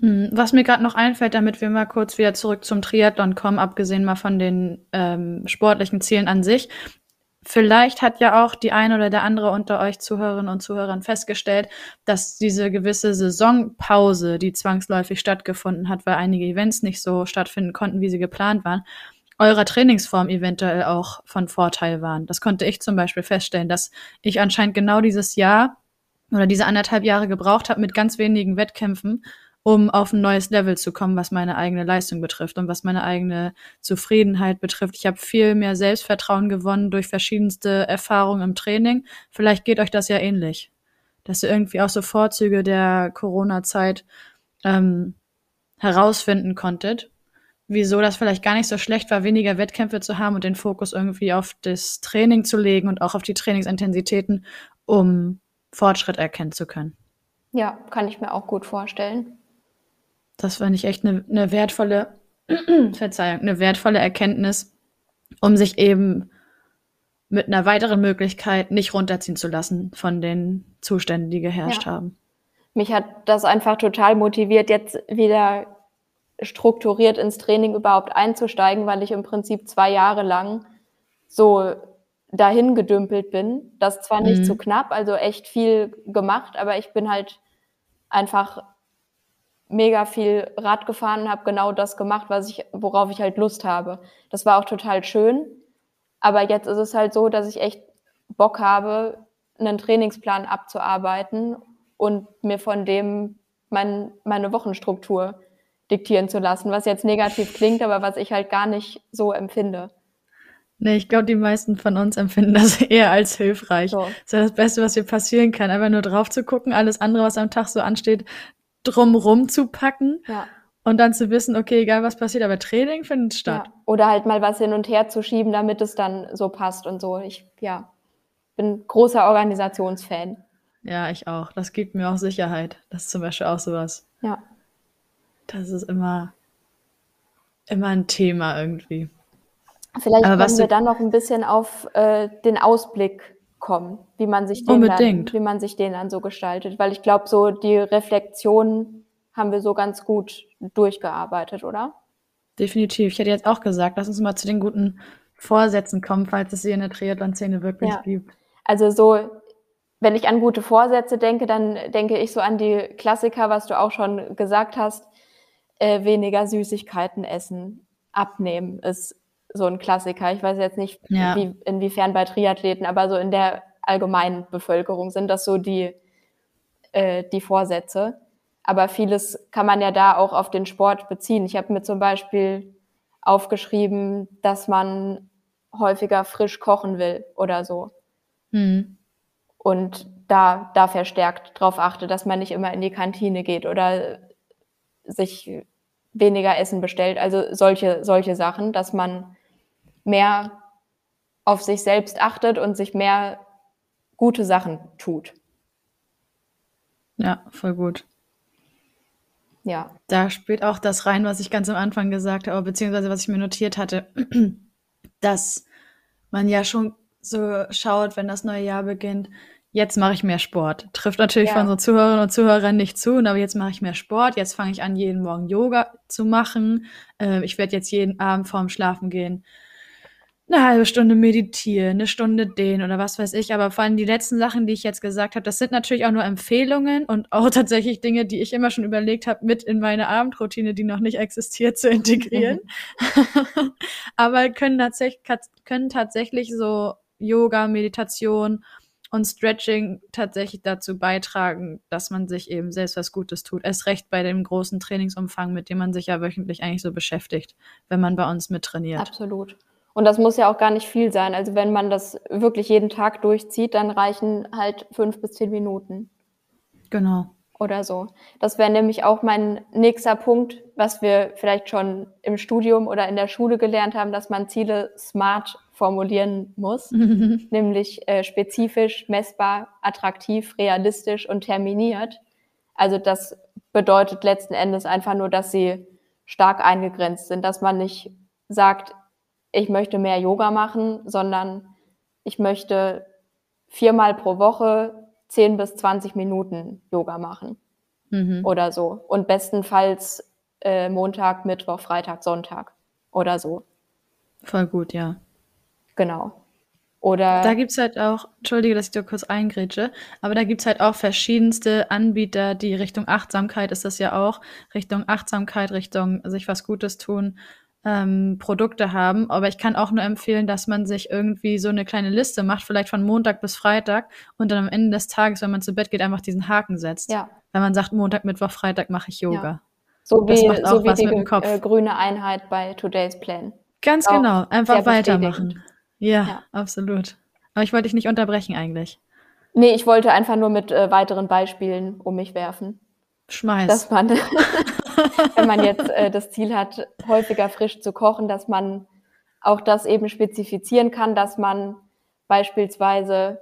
Hm, was mir gerade noch einfällt, damit wir mal kurz wieder zurück zum Triathlon kommen, abgesehen mal von den ähm, sportlichen Zielen an sich, Vielleicht hat ja auch die eine oder der andere unter euch Zuhörerinnen und Zuhörern festgestellt, dass diese gewisse Saisonpause, die zwangsläufig stattgefunden hat, weil einige Events nicht so stattfinden konnten, wie sie geplant waren, eurer Trainingsform eventuell auch von Vorteil waren. Das konnte ich zum Beispiel feststellen, dass ich anscheinend genau dieses Jahr oder diese anderthalb Jahre gebraucht habe mit ganz wenigen Wettkämpfen, um auf ein neues Level zu kommen, was meine eigene Leistung betrifft und was meine eigene Zufriedenheit betrifft. Ich habe viel mehr Selbstvertrauen gewonnen durch verschiedenste Erfahrungen im Training. Vielleicht geht euch das ja ähnlich, dass ihr irgendwie auch so Vorzüge der Corona-Zeit ähm, herausfinden konntet, wieso das vielleicht gar nicht so schlecht war, weniger Wettkämpfe zu haben und den Fokus irgendwie auf das Training zu legen und auch auf die Trainingsintensitäten, um Fortschritt erkennen zu können. Ja, kann ich mir auch gut vorstellen. Das fand ich echt eine, eine wertvolle, Verzeihung, eine wertvolle Erkenntnis, um sich eben mit einer weiteren Möglichkeit nicht runterziehen zu lassen von den Zuständen, die geherrscht Ja. haben. Mich hat das einfach total motiviert, jetzt wieder strukturiert ins Training überhaupt einzusteigen, weil ich im Prinzip zwei Jahre lang so dahin gedümpelt bin. Das zwar nicht Mhm. zu knapp, also echt viel gemacht, aber ich bin halt einfach mega viel Rad gefahren und habe genau das gemacht, was ich, worauf ich halt Lust habe. Das war auch total schön. Aber jetzt ist es halt so, dass ich echt Bock habe, einen Trainingsplan abzuarbeiten und mir von dem mein, meine Wochenstruktur diktieren zu lassen, was jetzt negativ klingt, aber was ich halt gar nicht so empfinde. Nee, ich glaube, die meisten von uns empfinden das eher als hilfreich. So. Das ist ja das Beste, was dir passieren kann, einfach nur drauf zu gucken, alles andere, was am Tag so ansteht, drumrum zu packen Ja. und dann zu wissen, okay, egal was passiert, aber Training findet statt. Ja. Oder halt mal was hin und her zu schieben, damit es dann so passt und so. Ich, ja, bin großer Organisationsfan. Ja, ich auch. Das gibt mir auch Sicherheit. Das ist zum Beispiel auch sowas. Ja. Das ist immer, immer ein Thema irgendwie. Vielleicht Aber können wir dann noch ein bisschen auf äh, den Ausblick kommen, wie man sich den Unbedingt. dann, wie man sich den dann so gestaltet, weil ich glaube, so die Reflexion haben wir so ganz gut durchgearbeitet, oder? Definitiv. Ich hätte jetzt auch gesagt, lass uns mal zu den guten Vorsätzen kommen, falls es sie in der Triathlon-Szene wirklich Ja. gibt. Also so, wenn ich an gute Vorsätze denke, dann denke ich so an die Klassiker, was du auch schon gesagt hast, äh, weniger Süßigkeiten essen, abnehmen ist so ein Klassiker. Ich weiß jetzt nicht, Ja. wie, inwiefern bei Triathleten, aber so in der allgemeinen Bevölkerung sind das so die, äh, die Vorsätze. Aber vieles kann man ja da auch auf den Sport beziehen. Ich habe mir zum Beispiel aufgeschrieben, dass man häufiger frisch kochen will oder so Hm. und da, da verstärkt drauf achte, dass man nicht immer in die Kantine geht oder sich weniger Essen bestellt. Also solche, solche Sachen, dass man mehr auf sich selbst achtet und sich mehr gute Sachen tut. Ja, voll gut. Ja, Da spielt auch das rein, was ich ganz am Anfang gesagt habe, beziehungsweise was ich mir notiert hatte, dass man ja schon so schaut, wenn das neue Jahr beginnt, jetzt mache ich mehr Sport. Trifft natürlich Ja. für unsere Zuhörerinnen und Zuhörer nicht zu, aber jetzt mache ich mehr Sport, jetzt fange ich an, jeden Morgen Yoga zu machen. Äh, ich werde jetzt jeden Abend vorm Schlafen gehen eine halbe Stunde meditieren, eine Stunde dehnen oder was weiß ich. Aber vor allem die letzten Sachen, die ich jetzt gesagt habe, das sind natürlich auch nur Empfehlungen und auch tatsächlich Dinge, die ich immer schon überlegt habe, mit in meine Abendroutine, die noch nicht existiert, zu integrieren. Aber können tatsächlich, können tatsächlich so Yoga, Meditation und Stretching tatsächlich dazu beitragen, dass man sich eben selbst was Gutes tut. Erst recht bei dem großen Trainingsumfang, mit dem man sich ja wöchentlich eigentlich so beschäftigt, wenn man bei uns mit trainiert. absolut. Und das muss ja auch gar nicht viel sein. Also wenn man das wirklich jeden Tag durchzieht, dann reichen halt fünf bis zehn Minuten. Genau. oder so. Das wäre nämlich auch mein nächster Punkt, was wir vielleicht schon im Studium oder in der Schule gelernt haben, dass man Ziele smart formulieren muss, nämlich äh, spezifisch, messbar, attraktiv, realistisch und terminiert. Also das bedeutet letzten Endes einfach nur, dass sie stark eingegrenzt sind, dass man nicht sagt, ich möchte mehr Yoga machen, sondern ich möchte viermal pro Woche 10 bis 20 Minuten Yoga machen Mhm. oder so. Und bestenfalls äh, Montag, Mittwoch, Freitag, Sonntag oder so. Voll gut, ja. Genau. Oder Da gibt's halt auch, entschuldige, dass ich da kurz eingrätsche, aber da gibt's halt auch verschiedenste Anbieter, die Richtung Achtsamkeit ist das ja auch, Richtung Achtsamkeit, Richtung sich was Gutes tun, ähm, Produkte haben. Aber ich kann auch nur empfehlen, dass man sich irgendwie so eine kleine Liste macht, vielleicht von Montag bis Freitag und dann am Ende des Tages, wenn man zu Bett geht, einfach diesen Haken setzt. Ja. Wenn man sagt, Montag, Mittwoch, Freitag mache ich Yoga. Ja. So Das wie, macht auch so wie was die mit dem Kopf. Äh, grüne Einheit bei Today's Plan. Ganz Auch genau, einfach weitermachen. Ja, Ja. absolut. Aber ich wollte dich nicht unterbrechen eigentlich. Nee, ich wollte einfach nur mit äh, weiteren Beispielen um mich werfen. Schmeiß. Dass man, wenn man jetzt äh, das Ziel hat, häufiger frisch zu kochen, dass man auch das eben spezifizieren kann, dass man beispielsweise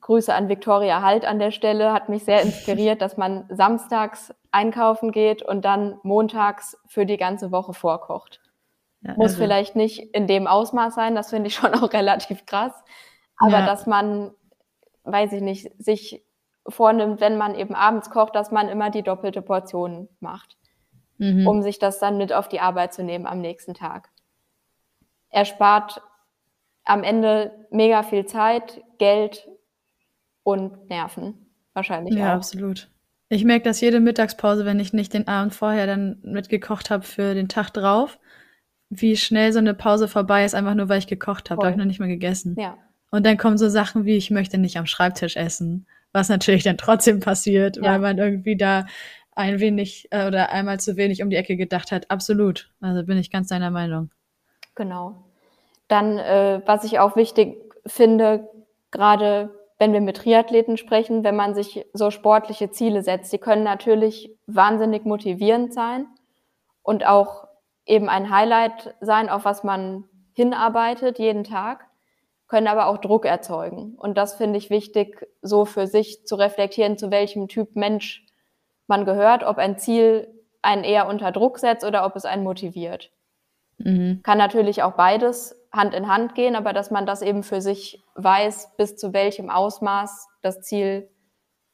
Grüße an Victoria Halt an der Stelle, hat mich sehr inspiriert, dass man samstags einkaufen geht und dann montags für die ganze Woche vorkocht. Ja, Muss also, vielleicht nicht in dem Ausmaß sein, das finde ich schon auch relativ krass. Aber Ja. dass man, weiß ich nicht, sich vornimmt, wenn man eben abends kocht, dass man immer die doppelte Portion macht, Mhm. um sich das dann mit auf die Arbeit zu nehmen am nächsten Tag. Er spart am Ende mega viel Zeit, Geld und Nerven. Wahrscheinlich Ja, auch. absolut. Ich merke das jede Mittagspause, wenn ich nicht den Abend vorher dann mitgekocht habe für den Tag drauf, wie schnell so eine Pause vorbei ist, einfach nur weil ich gekocht habe. Da habe ich noch nicht mal gegessen. Ja, Und dann kommen so Sachen wie, ich möchte nicht am Schreibtisch essen, was natürlich dann trotzdem passiert, Ja. weil man irgendwie da ein wenig äh, oder einmal zu wenig um die Ecke gedacht hat. Absolut. Also bin ich ganz deiner Meinung. Genau. Dann, äh, was ich auch wichtig finde, gerade wenn wir mit Triathleten sprechen, wenn man sich so sportliche Ziele setzt, die können natürlich wahnsinnig motivierend sein und auch eben ein Highlight sein, auf was man hinarbeitet jeden Tag, können aber auch Druck erzeugen. Und das finde ich wichtig, so für sich zu reflektieren, zu welchem Typ Mensch man gehört, ob ein Ziel einen eher unter Druck setzt oder ob es einen motiviert Mhm. kann natürlich auch beides Hand in Hand gehen, aber dass man das eben für sich weiß, bis zu welchem Ausmaß das Ziel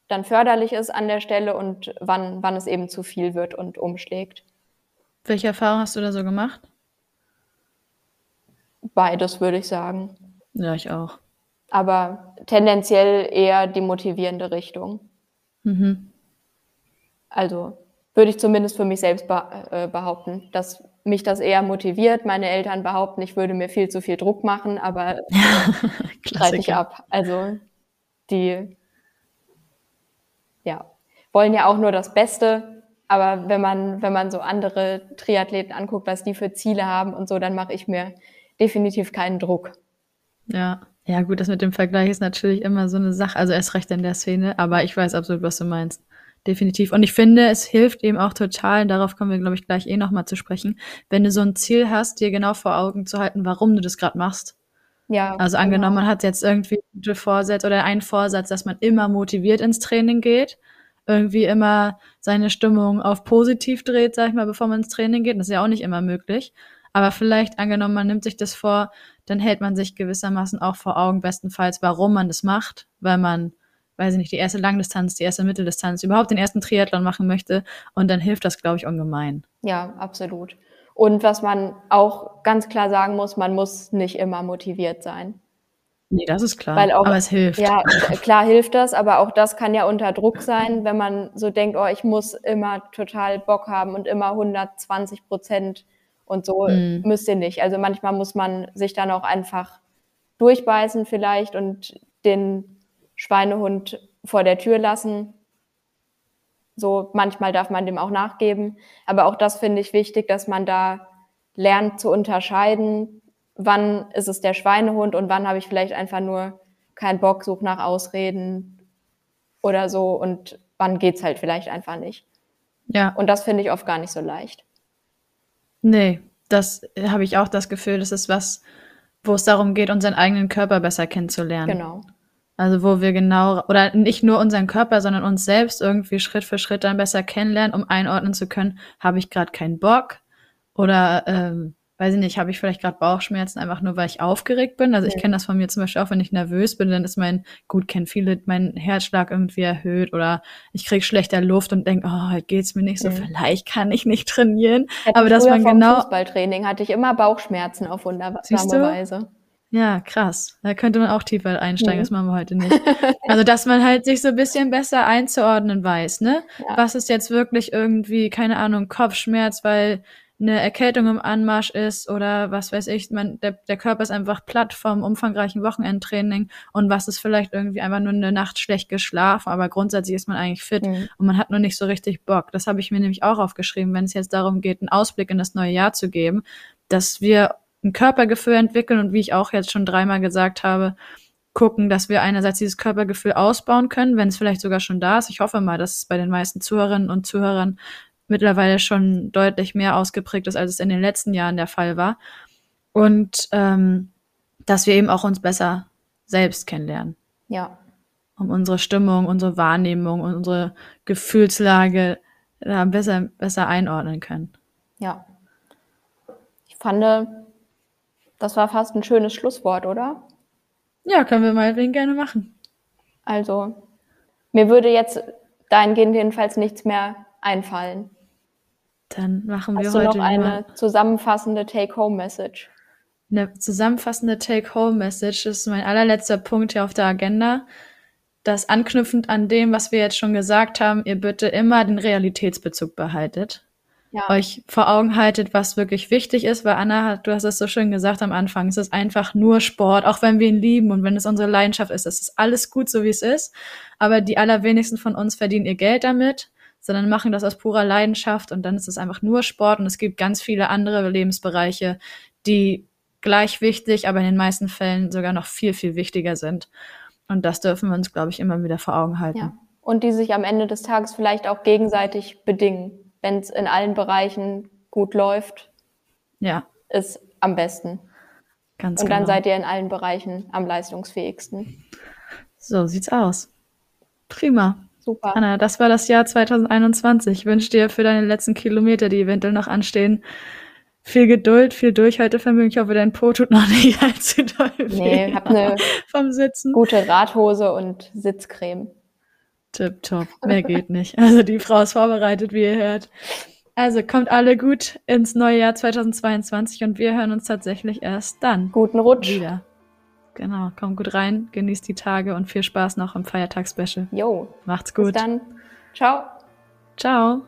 dann förderlich ist an der Stelle und wann, wann es eben zu viel wird und umschlägt. Welche Erfahrung hast du da so gemacht? Beides würde ich sagen. Ja, ich auch. Aber tendenziell eher die motivierende Richtung. Mhm. Also würde ich zumindest für mich selbst äh, behaupten, dass mich das eher motiviert. Meine Eltern behaupten, ich würde mir viel zu viel Druck machen, aber streite ich ab. Also die ja, wollen ja auch nur das Beste, aber wenn man, wenn man so andere Triathleten anguckt, was die für Ziele haben und so, dann mache ich mir definitiv keinen Druck. Ja. Ja, gut, das mit dem Vergleich ist natürlich immer so eine Sache, also erst recht in der Szene, aber ich weiß absolut, was du meinst. Definitiv. Und ich finde, es hilft eben auch total, darauf kommen wir, glaube ich, gleich eh nochmal zu sprechen, wenn du so ein Ziel hast, dir genau vor Augen zu halten, warum du das gerade machst. Ja, Also angenommen, genau. man hat jetzt irgendwie gute Vorsätze oder einen Vorsatz, dass man immer motiviert ins Training geht, irgendwie immer seine Stimmung auf positiv dreht, sag ich mal, bevor man ins Training geht. Das ist ja auch nicht immer möglich. Aber vielleicht angenommen, man nimmt sich das vor, dann hält man sich gewissermaßen auch vor Augen, bestenfalls, warum man das macht, weil man, weiß ich nicht, die erste Langdistanz, die erste Mitteldistanz, überhaupt den ersten Triathlon machen möchte. Und dann hilft das, glaube ich, ungemein. Ja, absolut. Und was man auch ganz klar sagen muss, man muss nicht immer motiviert sein. Nee, das ist klar. Weil auch- aber es hilft. Ja, klar hilft das, aber auch das kann ja unter Druck sein, wenn man so denkt, oh, ich muss immer total Bock haben und immer 120 Prozent und so Mhm. müsst ihr nicht. Also manchmal muss man sich dann auch einfach durchbeißen vielleicht und den Schweinehund vor der Tür lassen. So manchmal darf man dem auch nachgeben, aber auch das finde ich wichtig, dass man da lernt zu unterscheiden, wann ist es der Schweinehund und wann habe ich vielleicht einfach nur keinen Bock, suche nach Ausreden oder so und wann geht's halt vielleicht einfach nicht. Ja. Und das finde ich oft gar nicht so leicht. Nee, das habe ich auch das Gefühl, das ist was, wo es darum geht, unseren eigenen Körper besser kennenzulernen. Genau. Also wo wir genau, oder nicht nur unseren Körper, sondern uns selbst irgendwie Schritt für Schritt dann besser kennenlernen, um einordnen zu können, habe ich gerade keinen Bock oder ähm, weiß ich nicht, habe ich vielleicht gerade Bauchschmerzen, einfach nur weil ich aufgeregt bin. Also ich kenne das von mir zum Beispiel auch, wenn ich nervös bin, dann ist mein, gut, kennen viele, mein Herzschlag irgendwie erhöht oder ich kriege schlechter Luft und denke, oh, heute geht's mir nicht so, vielleicht kann ich nicht trainieren. Hätte Aber dass man genau- Fußballtraining hatte ich immer Bauchschmerzen auf wundersame? Weise. Ja, krass. Da könnte man auch tiefer einsteigen, Mhm. das machen wir heute nicht. Also, dass man halt sich so ein bisschen besser einzuordnen weiß, ne? Ja. Was ist jetzt wirklich irgendwie, keine Ahnung, Kopfschmerz, weil eine Erkältung im Anmarsch ist oder was weiß ich, man, der, der Körper ist einfach platt vom umfangreichen Wochenendtraining und was ist vielleicht irgendwie einfach nur eine Nacht schlecht geschlafen, aber grundsätzlich ist man eigentlich fit Mhm. und man hat nur nicht so richtig Bock. Das habe ich mir nämlich auch aufgeschrieben, wenn es jetzt darum geht, einen Ausblick in das neue Jahr zu geben, dass wir ein Körpergefühl entwickeln und wie ich auch jetzt schon dreimal gesagt habe, gucken, dass wir einerseits dieses Körpergefühl ausbauen können, wenn es vielleicht sogar schon da ist. Ich hoffe mal, dass es bei den meisten Zuhörerinnen und Zuhörern mittlerweile schon deutlich mehr ausgeprägt ist, als es in den letzten Jahren der Fall war. Und ähm, dass wir eben auch uns besser selbst kennenlernen, Ja. um unsere Stimmung, unsere Wahrnehmung unsere Gefühlslage da besser, besser einordnen können. Ja. Ich fand, das war fast ein schönes Schlusswort, oder? Ja, können wir meinetwegen gerne machen. Also, mir würde jetzt dahingehend jedenfalls nichts mehr einfallen. Dann machen wir Hast du heute noch eine zusammenfassende Take-Home-Message? eine zusammenfassende Take-Home-Message. Ist mein allerletzter Punkt hier auf der Agenda. Das anknüpfend an dem, was wir jetzt schon gesagt haben, ihr bitte immer den Realitätsbezug behaltet. Ja. Euch vor Augen haltet, was wirklich wichtig ist, weil Anna, hat- du hast es so schön gesagt am Anfang, es ist einfach nur Sport, auch wenn wir ihn lieben und wenn es unsere Leidenschaft ist, es ist alles gut, so wie es ist, aber die allerwenigsten von uns verdienen ihr Geld damit, sondern machen das aus purer Leidenschaft und dann ist es einfach nur Sport und es gibt ganz viele andere Lebensbereiche, die gleich wichtig, aber in den meisten Fällen sogar noch viel, viel wichtiger sind. Und das dürfen wir uns, glaube ich, immer wieder vor Augen halten. Ja. Und die sich am Ende des Tages vielleicht auch gegenseitig bedingen. Wenn es in allen Bereichen gut läuft, ja ist am besten. ganz Und genau. dann seid ihr in allen Bereichen am leistungsfähigsten. so sieht's aus. Prima. Super. Anna, das war das Jahr 2021. Ich wünsche dir für deine letzten Kilometer, die eventuell noch anstehen, viel Geduld, viel Durchhaltevermögen. Ich hoffe, dein Po tut noch nicht allzu doll weh Nee, hab eine vom Sitzen. gute Radhose und Sitzcreme. Tipptopp, mehr geht nicht. Also die Frau ist vorbereitet, wie ihr hört. Also kommt alle gut ins neue Jahr 2022 und wir hören uns tatsächlich erst dann Guten Rutsch. wieder. Genau, kommt gut rein, genießt die Tage und viel Spaß noch im Feiertagsspecial. Jo. Macht's Bis gut. dann. Ciao. Ciao.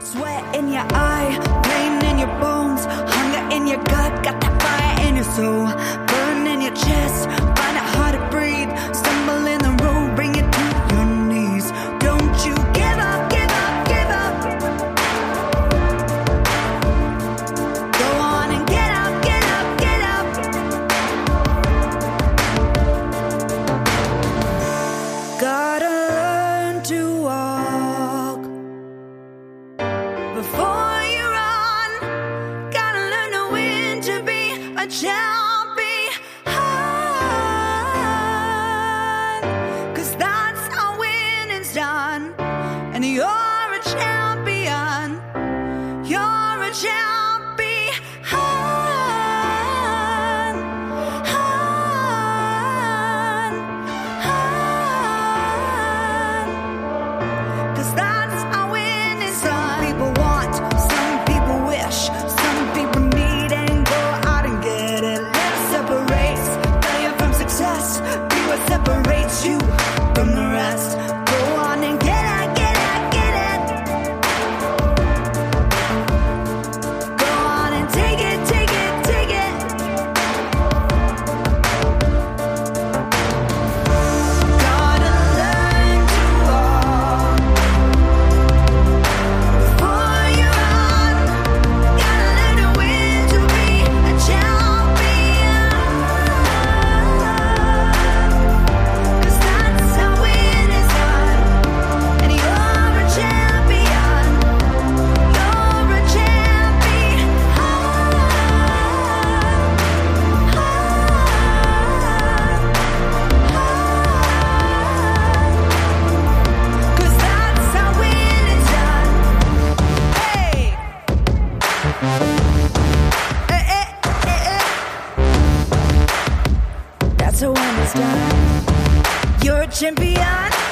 Sweat in your eye, pain in your bones, hunger in your gut, got that fire in your soul, burn in your chest, So when it's done, you're a champion.